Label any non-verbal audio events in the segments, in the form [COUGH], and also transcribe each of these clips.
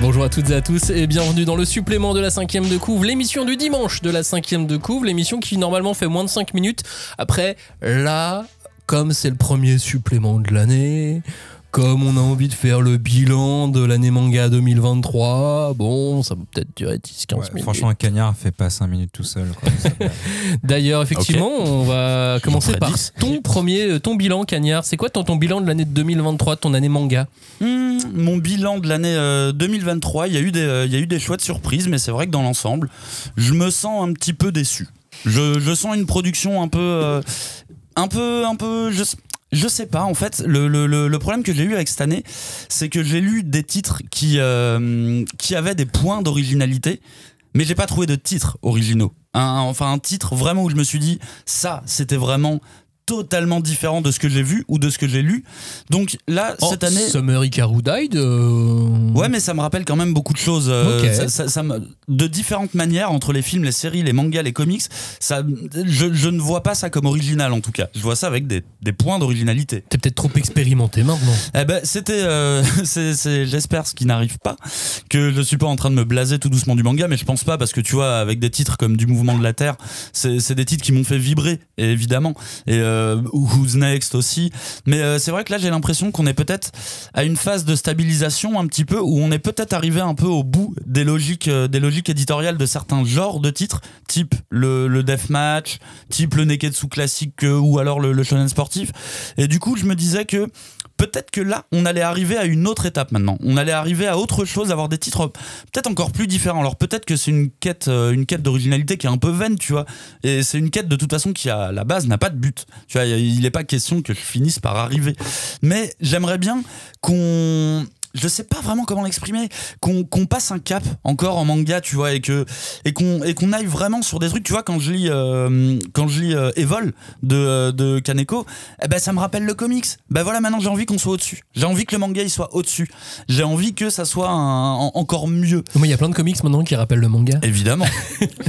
Bonjour à toutes et à tous et bienvenue dans le supplément de la cinquième de couvre, l'émission du dimanche de la cinquième de couvre, l'émission qui normalement fait moins de 5 minutes. Après, là, comme c'est le premier supplément de l'année, comme on a envie de faire le bilan de l'année manga 2023, bon, ça peut peut-être durer 10-15 Ouais, minutes. franchement, un cagnard fait pas 5 minutes tout seul. [LAUGHS] D'ailleurs, effectivement, on va commencer par 10. ton premier, ton bilan, Cagnard. C'est quoi ton, ton bilan de l'année 2023, ton année manga? Hmm, mon bilan de l'année euh, 2023, il y, a eu des, euh, il y a eu des chouettes surprises, mais c'est vrai que dans l'ensemble, je me sens un petit peu déçu. Je, je sens une production un peu. euh, un peu. Un peu. Je, je sais pas, en fait, le, le- problème que j'ai eu avec cette année, c'est que j'ai lu des titres qui, euh, avaient des points d'originalité, mais j'ai pas trouvé de titres originaux. Enfin, un titre vraiment où je me suis dit, ça, c'était vraiment totalement différent de ce que j'ai vu ou de ce que j'ai lu. Donc là, cette année. Oh, Summer Hikaru died euh, Ouais, mais ça me rappelle quand même beaucoup de choses. euh, Ok. ça- ça- ça me- de différentes manières, entre les films, les séries, les mangas, les comics, ça, je, je ne vois pas ça comme original en tout cas. Je vois ça avec des, des points d'originalité. T'es peut-être trop expérimenté maintenant. Eh ben, c'était, euh, [LAUGHS] c'est, j'espère ce qui n'arrive pas, que je suis pas en train de me blaser tout doucement du manga, mais je pense pas parce que tu vois, avec des titres comme du mouvement de la Terre, c'est, c'est des titres qui m'ont fait vibrer, évidemment, et euh, Who's Next aussi. Mais euh, c'est vrai que là, j'ai l'impression qu'on est peut-être à une phase de stabilisation un petit peu, où on est peut-être arrivé un peu au bout des logiques, euh, des logiques éditoriales de certains genres de titres, type le, le deathmatch, type le neketsu classique euh, ou alors le, le shonen sportif. Et du coup, je me disais que peut-être que là, on allait arriver à une autre étape maintenant. On allait arriver à autre chose, avoir des titres peut-être encore plus différents. Alors peut-être que c'est une quête, euh, une quête d'originalité qui est un peu vaine, tu vois. Et c'est une quête de toute façon qui à la base n'a pas de but. Tu vois, il n'est pas question que je finisse par arriver. Mais j'aimerais bien qu'on je sais pas vraiment comment l'exprimer, qu'on passe un cap encore en manga, tu vois, et que et qu'on et qu'on aille vraiment sur des trucs, tu vois, quand je lis euh, quand je lis euh, Evol de euh, de Kaneko, eh ben ça me rappelle le comics. Ben voilà, maintenant j'ai envie qu'on soit au-dessus. J'ai envie que le manga il soit au-dessus. J'ai envie que ça soit un- en- encore mieux. Moi, il y a plein de comics maintenant qui rappellent le manga. Évidemment.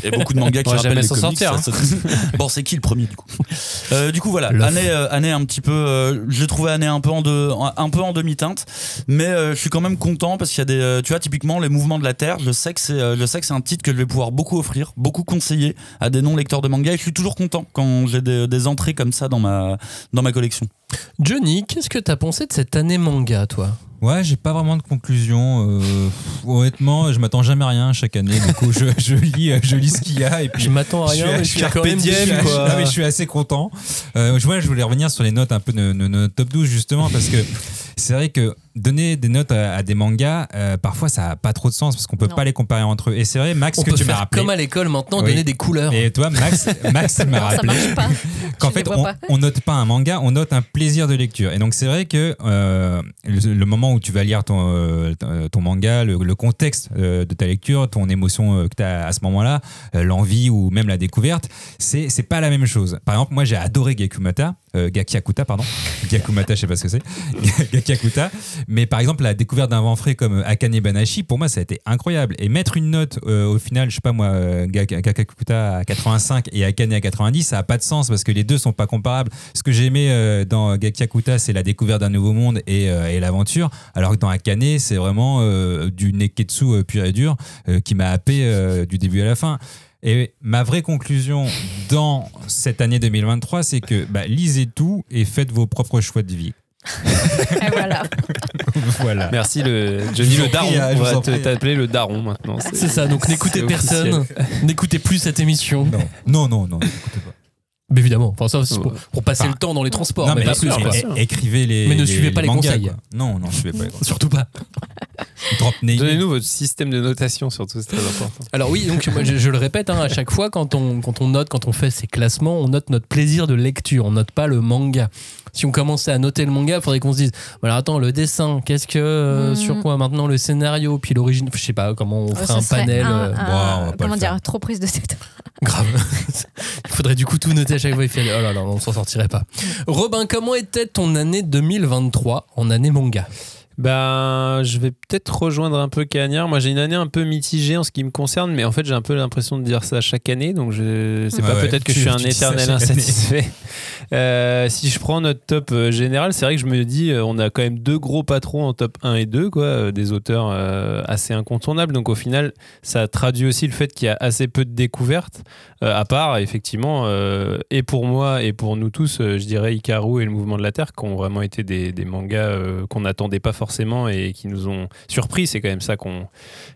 Et beaucoup de mangas [LAUGHS] qui rappellent les comics, sortir, ça- [LAUGHS] bon, c'est qui le premier du coup? Euh, Du coup voilà, année année un petit peu j'ai trouvé année un peu en de, un peu en demi-teinte, mais je suis quand même content parce qu'il y a des euh, tu vois typiquement les mouvements de la terre, je sais que c'est euh, je sais que c'est un titre que je vais pouvoir beaucoup offrir, beaucoup conseiller à des non lecteurs de manga et je suis toujours content quand j'ai des, des entrées comme ça dans ma dans ma collection. Johnny, qu'est-ce que t'as pensé de cette année manga, toi? Ouais, j'ai pas vraiment de conclusion. euh, honnêtement, je m'attends jamais à rien chaque année. Du coup, je, je lis, euh, je lis ce qu'il y a et puis Je m'attends à je rien, mais je suis quand même je suis- déçu, quoi. non, mais je suis assez content. Euh, je, ouais, je voulais revenir sur les notes un peu de, de- de notre top 12 justement parce que c'est vrai que donner des notes à, à des mangas, euh, parfois ça a pas trop de sens parce qu'on peut Non. pas les comparer entre eux. Et c'est vrai, Max, On que peut tu m'as rappelé. comme à l'école maintenant, Oui. donner des couleurs. Et toi, Max, [LAUGHS] Max m'a rappelé [LAUGHS] qu'en Je fait, on, pas. on note pas un manga, on note un plaisir de lecture. Et donc, c'est vrai que euh, le, le moment où tu vas lire ton, euh, ton manga, le, le contexte euh, de ta lecture, ton émotion euh, que tu as à ce moment-là, euh, l'envie ou même la découverte, c'est c'est pas la même chose. Par exemple, moi, j'ai adoré Gakumata, euh, Gakiakuta, pardon. Gakumata, je sais pas ce que c'est. [LAUGHS] Gakiakuta. Mais par exemple, la découverte d'un vent frais comme Akane Banashi, pour moi, ça a été incroyable. Et mettre une note euh, au final, je sais pas moi, euh, Gak- Gakiakuta à 85 et Akane à 90, ça a pas de sens parce que les deux sont pas comparables. Ce que j'ai aimé euh, dans Gakiakuta, c'est la découverte d'un nouveau monde et, euh, et l'aventure. Alors que dans Akane, c'est vraiment euh, du neketsu euh, pur et dur euh, qui m'a happé euh, du début à la fin. Et ma vraie conclusion dans cette année 2023, c'est que bah, lisez tout et faites vos propres choix de vie. [LAUGHS] Et voilà. voilà. Merci le Johnny le daron. prie, je On va t'appeler le daron maintenant. C'est ça, donc n'écoutez personne, n'écoutez plus cette émission. Non, non, non, non, écoutez pas. Mais évidemment, enfin, ça, c'est pour, pour passer Enfin, le temps dans les transports, non, mais, mais pas plus. quoi. écrivez les. Mais ne suivez pas les mangas, conseils. quoi. Non, non, suivez pas les [LAUGHS] conseils. Surtout pas. Drop name. Donnez-nous votre système de notation surtout, c'est très important. Alors oui, donc moi, je, je le répète, hein, à chaque fois, quand on, quand on note, quand on fait ces classements, on note notre plaisir de lecture, on note pas le manga. Si on commençait à noter le manga, il faudrait qu'on se dise, voilà, attends, le dessin, qu'est-ce que, euh, sur quoi maintenant le scénario, puis l'origine, je sais pas comment on ferait un panel. un- euh, un- bon, on va pas comment le dire, trop prise de tête. [LAUGHS] Grave. Il faudrait du coup tout noter à chaque fois. Il fait, oh là là, on s'en sortirait pas. Robin, comment était ton année 2023 en année manga? Ben, je vais peut-être rejoindre un peu Cagnard. Moi, j'ai une année un peu mitigée en ce qui me concerne, mais en fait, j'ai un peu l'impression de dire ça chaque année, donc je sais pas, ouais. peut-être que je suis un [LAUGHS] éternel insatisfait. [LAUGHS] Euh, si je prends notre top euh, général, c'est vrai que je me dis, euh, on a quand même deux gros patrons en top 1 et 2, quoi, des auteurs assez incontournables. Donc au final, ça traduit aussi le fait qu'il y a assez peu de découvertes, à part effectivement, et pour moi et pour nous tous, je dirais Ikaru et le Mouvement de la Terre, qui ont vraiment été des, des mangas qu'on n'attendait pas forcément et qui nous ont surpris. C'est quand même ça qu'on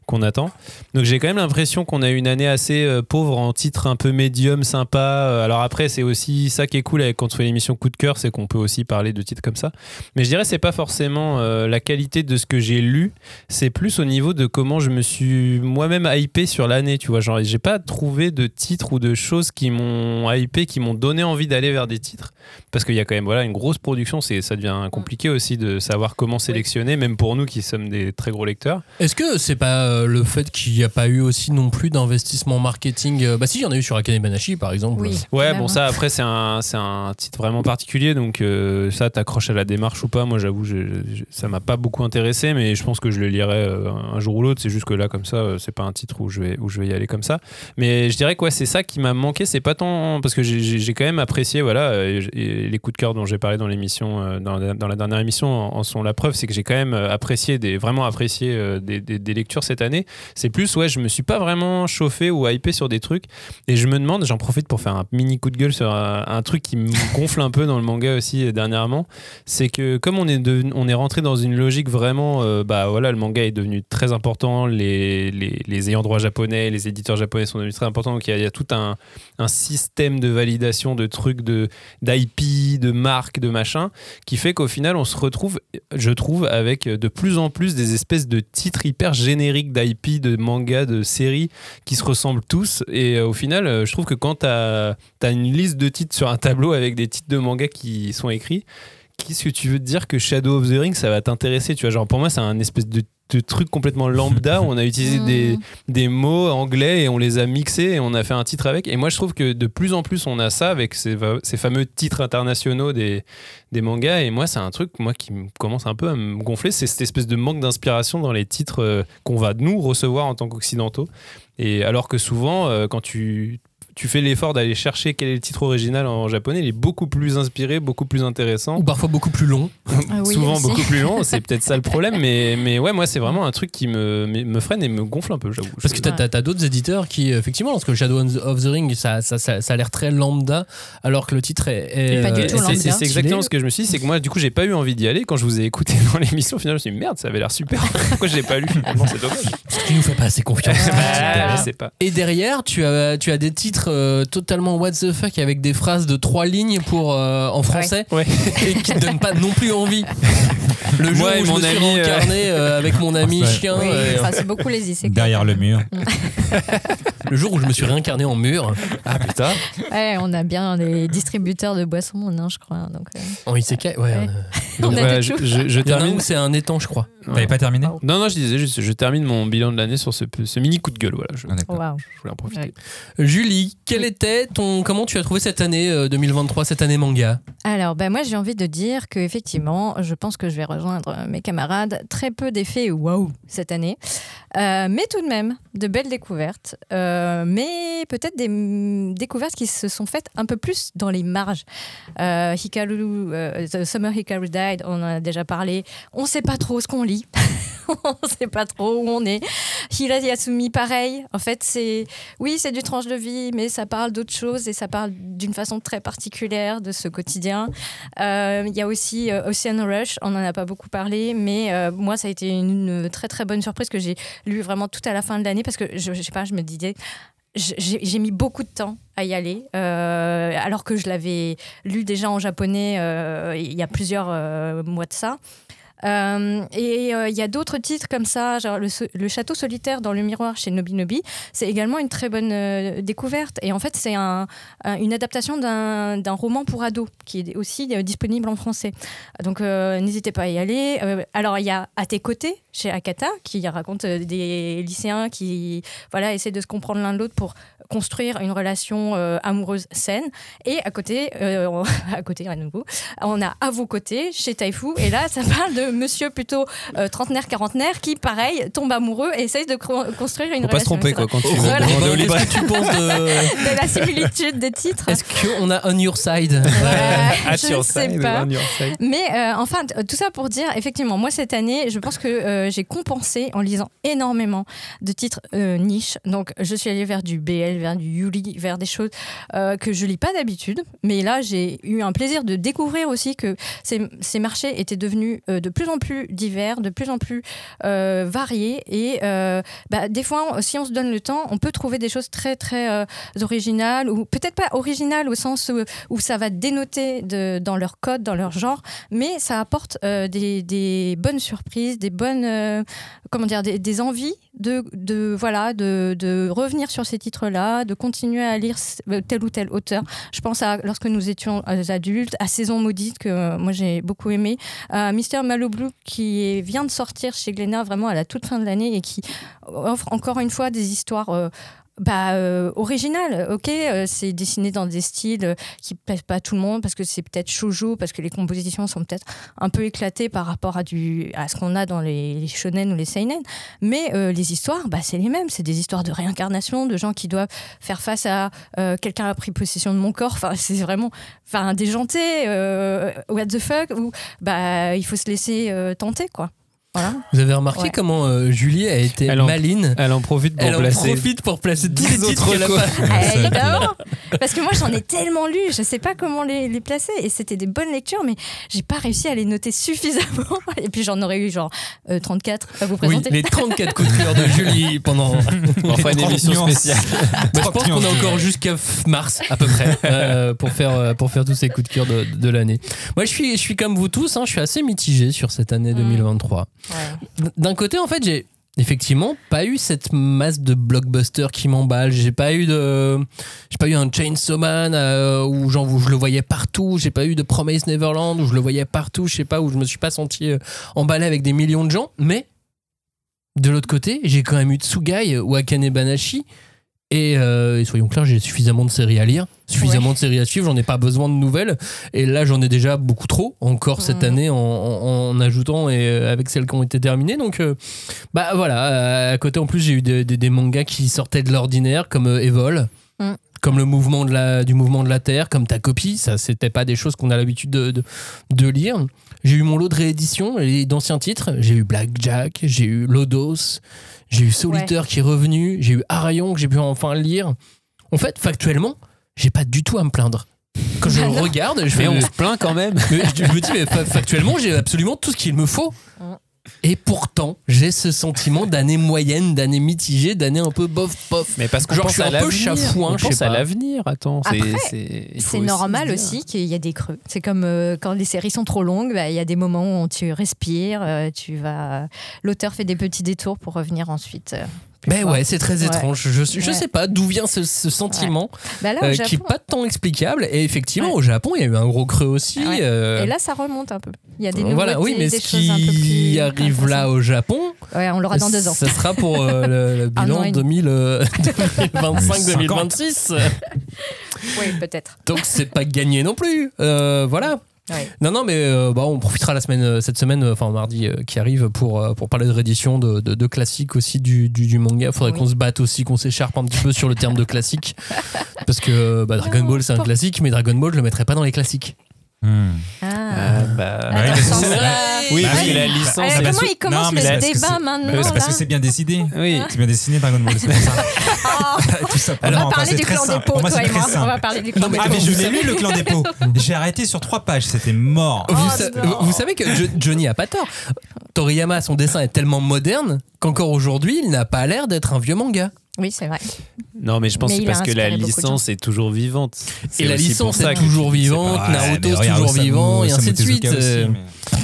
qu'on attend. Donc j'ai quand même l'impression qu'on a eu une année assez euh, pauvre en titres un peu médium, sympa. Euh, Alors après, c'est aussi ça qui est cool avec quand on fait l'émission Coup de cœur, c'est qu'on peut aussi parler de titres comme ça. Mais je dirais c'est pas forcément euh, la qualité de ce que j'ai lu, c'est plus au niveau de comment je me suis moi-même hypé sur l'année. Tu vois, genre j'ai pas trouvé de titres ou de choses qui m'ont hypé, qui m'ont donné envie d'aller vers des titres, parce qu'il y a quand même voilà une grosse production. C'est ça devient compliqué aussi de savoir comment sélectionner, même pour nous qui sommes des très gros lecteurs. Est-ce que c'est pas euh, le fait qu'il n'y a pas eu aussi non plus d'investissement marketing euh, Bah si, il y en a eu sur Akane Banashi par exemple. Oui. Ouais, bon, ça, après, c'est un, c'est un titre vraiment particulier. Donc, euh, ça, t'accroches à la démarche ou pas. Moi, j'avoue, je- je- ça m'a pas beaucoup intéressé, mais je pense que je le lirai un jour ou l'autre. C'est juste que là, comme ça, c'est pas un titre où je, vais, où je vais y aller comme ça. Mais je dirais que ouais, c'est ça qui m'a manqué. C'est pas tant. Parce que j'ai- quand même apprécié, voilà, les coups de cœur dont j'ai parlé dans l'émission, dans, la- dans la dernière émission, en, en sont la preuve. C'est que j'ai quand même euh, apprécié, des, vraiment apprécié euh, des, des- lectures cette année. C'est plus, ouais, je me suis pas vraiment chauffé ou hypé sur des trucs. Et je me demande, j'en profite pour faire un mini coup de gueule sur un, truc qui me [LAUGHS] gonfle un peu dans le manga aussi euh, dernièrement, c'est que comme on est, devenu- on est rentré dans une logique vraiment, bah voilà, le manga est devenu très important, les, les, les ayants droit japonais, les éditeurs japonais sont devenus très importants, donc il y a, il y a tout un, un système de validation de trucs, de d'IP, de marques, de machin, qui fait qu'au final on se retrouve, je trouve, avec de plus en plus des espèces de titres hyper génériques d'IP, de manga, de séries qui se ressemblent tous. Et euh, au final, euh, je trouve que quand tu as, une liste de titres sur un tableau avec des titres de manga qui sont écrits, qu'est-ce que tu veux te dire que Shadow of the Ring, ça va t'intéresser Tu vois, genre pour moi, c'est un espèce de, de truc complètement lambda où [LAUGHS] on a utilisé Mmh. des, des mots anglais et on les a mixés et on a fait un titre avec. Et moi, je trouve que de plus en plus, on a ça avec ces, fameux titres internationaux des, des mangas. Et moi, c'est un truc moi qui me commence un peu à me gonfler. C'est cette espèce de manque d'inspiration dans les titres euh, qu'on va nous recevoir en tant qu'occidentaux. Et alors que souvent, euh, quand tu tu fais l'effort d'aller chercher quel est le titre original en japonais, il est beaucoup plus inspiré, beaucoup plus intéressant. Ou parfois beaucoup plus long. Ah oui, [LAUGHS] Souvent aussi. beaucoup plus long, c'est [LAUGHS] peut-être ça le problème, mais, mais ouais, moi c'est vraiment un truc qui me, me freine et me gonfle un peu, j'avoue. Parce que t'as, t'as- t'as d'autres éditeurs qui, effectivement, lorsque Shadow of the Ring, ça, ça, ça, ça a l'air très lambda, alors que le titre est. est, Pas du euh, tout est- lambda. c'est, exactement ce que je me suis dit, c'est que moi du coup j'ai pas eu envie d'y aller quand je vous ai écouté [LAUGHS] dans l'émission. Au final, je me suis dit merde, ça avait l'air super. Pourquoi je l'ai pas lu? Finalement C'est dommage. Parce qu'il nous fait pas assez confiance. Bah, je sais pas. Et derrière, tu as, tu as des titres euh, totalement what the fuck avec des phrases de trois lignes pour, euh, en français Ouais. [LAUGHS] et qui te donnent pas non plus envie. Le jour Moi où je mon me suis ami, euh, incarné avec mon ami Ouais. chien, Oui, euh, c'est beaucoup les c'est Derrière le mur. [LAUGHS] le jour où je me suis réincarné en mur, Ah putain. Ouais, on a bien des distributeurs de boissons, non, je crois. Donc, euh, en isekai, ouais. Ouais. Euh, On Donc a voilà, je, termine. c'est un étang, je crois. T'avais pas terminé? Non, non, je disais juste, je termine mon bilan de l'année sur ce, ce mini coup de gueule. Voilà, je, voulais en profiter. Ouais. Julie, quel était ton. Comment tu as trouvé cette année euh, 2023, cette année manga? Alors, ben moi, j'ai envie de dire que effectivement, je pense que je vais rejoindre mes camarades. Très peu d'effets waouh cette année, Euh, mais tout de même de belles découvertes. Euh, mais peut-être des mm, découvertes qui se sont faites un peu plus dans les marges. Euh, Hikaru, euh, The Summer Hikaru On en a déjà parlé. On sait pas trop ce qu'on lit. [LAUGHS] on sait pas trop où on est. Hira Yasumi, pareil. En fait, c'est oui, c'est du tranche de vie, mais ça parle d'autre chose et ça parle d'une façon très particulière de ce quotidien. Euh, Il y a aussi euh, Ocean Rush, on n'en a pas beaucoup parlé, mais euh, moi, ça a été une, très très bonne surprise que j'ai lu vraiment tout à la fin de l'année parce que je, je sais pas, je me disais. J'ai mis beaucoup de temps à y aller, euh, alors que je l'avais lu déjà en japonais euh, il y a plusieurs euh, mois de ça. Euh, et euh, il y a d'autres titres comme ça, genre le, château solitaire dans le miroir chez Nobi Nobi, c'est également une très bonne euh, découverte. Et en fait, c'est un, un- une adaptation d'un roman pour ados qui est aussi disponible en français. Donc n'hésitez pas à y aller. Alors il y a À tes côtés chez Akata qui raconte des lycéens qui voilà, essaient de se comprendre l'un de l'autre pour construire une relation amoureuse saine. Et à côté, [LAUGHS] à côté à nouveau, on a À vos côtés chez Taifu. Et là, ça parle de monsieur plutôt euh, trentenaire, quarantenaire qui, pareil, tombe amoureux et essaye de construire une Faut pas se relation. tromper quoi quand tu Voilà. Qu'est-ce que tu penses de. [LAUGHS] De la similitude des titres. Est-ce qu'on a On Your Side Ouais, At je your sais side, pas. on your side. Mais euh, enfin, tout ça pour dire, effectivement, moi cette année, je pense que euh, j'ai compensé en lisant énormément de titres euh, niches. Donc, je suis allée vers du BL, vers du Yuli, vers des choses euh, que je lis pas d'habitude. Mais là, j'ai eu un plaisir de découvrir aussi que ces, ces marchés étaient devenus euh, de plus en plus divers, de plus en plus euh, variés. Et euh, bah, des fois, si on se donne le temps, on peut trouver des choses très très euh, originales ou peut-être pas originales au sens où, ça va dénoter dans leur code, dans leur genre, mais ça apporte des, bonnes surprises, des bonnes comment dire, des, envies de, voilà de, revenir sur ces titres-là, de continuer à lire tel ou tel auteur. Je pense à lorsque nous étions adultes, à Saison maudite que moi j'ai beaucoup aimé, à Mister Qui vient de sortir chez Glénat vraiment à la toute fin de l'année et qui offre encore une fois des histoires euh, bah, euh, originales. Ok, euh, c'est dessiné dans des styles euh, qui plaisent pas à tout le monde parce que c'est peut-être shoujo, parce que les compositions sont peut-être un peu éclatées par rapport à, du, à ce qu'on a dans les, les shonen ou les seinen. Mais euh, les histoires, bah, c'est les mêmes. C'est des histoires de réincarnation, de gens qui doivent faire face à quelqu'un a pris possession de mon corps. Enfin, c'est vraiment enfin, déjanté, what the fuck, ou bah, il faut se laisser tenter, quoi. Voilà. Vous avez remarqué Ouais. comment euh, Julie a été Elle en- maline Elle en profite pour Elle en placer. profite pour placer tous les autres qu'elle a pas. Évidemment Parce que moi j'en ai tellement lu, je sais pas comment les, les placer et c'était des bonnes lectures mais j'ai pas réussi à les noter suffisamment [LAUGHS] et puis j'en aurais eu genre euh, 34 à vous Oui, présenter. les 34 coups de cœur de Julie [LAUGHS] pendant. Fera une 30 émission spéciale. Bah, je pense qu'on a encore jusqu'à mars à peu près [LAUGHS] euh, pour faire euh, pour faire tous ces coups de cœur de, de l'année. Moi, je suis je suis comme vous tous, hein, je suis assez mitigé sur cette année Mm. 2023. D'un côté, en fait, j'ai effectivement pas eu cette masse de blockbusters qui m'emballe. J'ai pas eu de, j'ai pas eu un Chainsaw Man euh, où où je le voyais partout. J'ai pas eu de Promise Neverland où je le voyais partout. Je sais pas où je me suis pas senti euh, emballé avec des millions de gens. Mais de l'autre côté, j'ai quand même eu Tsugai ou Akane Banashi. Et, euh, et soyons clairs, j'ai suffisamment de séries à lire, suffisamment de séries à suivre, j'en ai pas besoin de nouvelles. Et là, j'en ai déjà beaucoup trop, encore cette Mhm. année, en, en- en ajoutant et euh, avec celles qui ont été terminées. Donc, euh, bah voilà, à côté, en plus, j'ai eu des, des- des mangas qui sortaient de l'ordinaire, comme Evol. Mm. Comme le mouvement de la, du mouvement de la Terre, comme ta copie, ça c'était pas des choses qu'on a l'habitude de, de, de lire. J'ai eu mon lot de rééditions et d'anciens titres. J'ai eu Blackjack, j'ai eu Lodos, j'ai eu Solitaire qui est revenu, j'ai eu Arion que j'ai pu enfin lire. En fait, factuellement, j'ai pas du tout à me plaindre. Quand je le non. regarde, je Mais fais on se plaint quand même. [LAUGHS] mais je, me dis, mais fa- factuellement, j'ai absolument tout ce qu'il me faut. Et pourtant, j'ai ce sentiment d'année moyenne, d'année mitigée, d'année un peu bof-bof. Mais parce qu'on Genre, pense je suis à un peu chafouin, On je sais pense à pas. l'avenir. Attends, c'est aussi normal aussi qu'il y a des creux. C'est comme euh, quand les séries sont trop longues, bah, il y a des moments où tu respires, euh, tu vas. L'auteur fait des petits détours pour revenir ensuite. euh, Ben fort. ouais, c'est très Ouais. étrange. Je, je Ouais. sais pas d'où vient ce, ce sentiment Bah là, euh, Japon, qui n'est pas tant explicable. Et effectivement, Ouais. au Japon, il y a eu un gros creux aussi. Ouais. euh, Et là, ça remonte un peu. Il y a des voilà, oui, mais des ce un peu qui plus arrive là au Japon, on l'aura dans deux ans. ça sera pour euh, [LAUGHS] le, le Un an bilan et demi. 2000, euh, [LAUGHS] 2025-2026. Oui, peut-être. Donc c'est pas gagné non plus. Euh, voilà. Ouais. Non, non, mais euh, bah, on profitera la semaine, euh, cette semaine, euh, enfin mardi euh, qui arrive, pour, euh, pour parler de réédition de, de, de classiques aussi du, du, du manga. Faudrait Oui. qu'on se batte aussi, qu'on s'écharpe un petit peu sur le terme de classique. [LAUGHS] Parce que bah, Dragon Non, Ball c'est un pour- classique, mais Dragon Ball je le mettrais pas dans les classiques. Hmm. Ah. Ah, bah. Attends, ça- Oui, Bah parce que la licence. comment il commence non, mais le débat maintenant c'est parce que c'est bien décidé. Oui. C'est bien dessiné Dragon Ball. c'est pour ça. [LAUGHS] Ah, Tout ça. On va parler du clan des pots, Pour moi, toi et moi. On va parler du clan des Ah, mais je l'ai lu, le clan des pots. J'ai arrêté sur trois pages, c'était mort. vous, Oh, savez que Jo- Johnny a pas tort. Toriyama, son dessin est tellement moderne qu'encore aujourd'hui, il n'a pas l'air d'être un vieux manga. Oui, c'est vrai. Non, mais je pense Mais que parce que la licence est toujours vivante. Et la aussi licence pour ça est que toujours vivante, Naruto c'est regarde, toujours vivant, et ainsi de suite.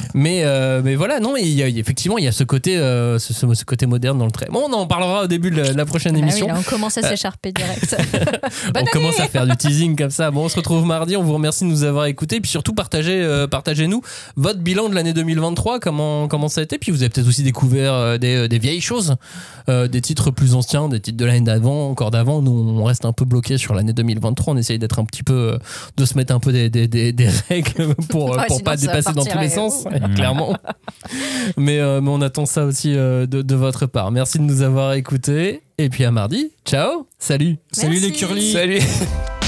Euh, mais- euh, mais voilà, non, il y a, effectivement, il y a ce côté, euh, ce, côté moderne dans le trait. Bon, on en parlera au début de la, prochaine Bah oui, émission. là, on commence à s'écharper direct. [LAUGHS] on commence à faire du teasing comme ça. Bon, on se retrouve mardi. On vous remercie de nous avoir écoutés. Et puis surtout, partagez, euh, partagez-nous votre bilan de l'année 2023. Comment, comment ça a été? Puis vous avez peut-être aussi découvert euh, des, des vieilles choses, euh, des titres plus anciens, des titres de l'année d'avant, encore d'avant. Nous, on reste un peu bloqué sur l'année 2023. On essaye d'être un petit peu, euh, de se mettre un peu des, des, des- des [LAUGHS] règles pour, euh, Ouais, pour pas dépasser dans tous les sens. [LAUGHS] clairement. [LAUGHS] mais, euh, mais on attend ça aussi euh, de, de votre part. Merci de nous avoir écoutés. Et puis à mardi. Ciao. Salut. Salut les curly Salut [LAUGHS]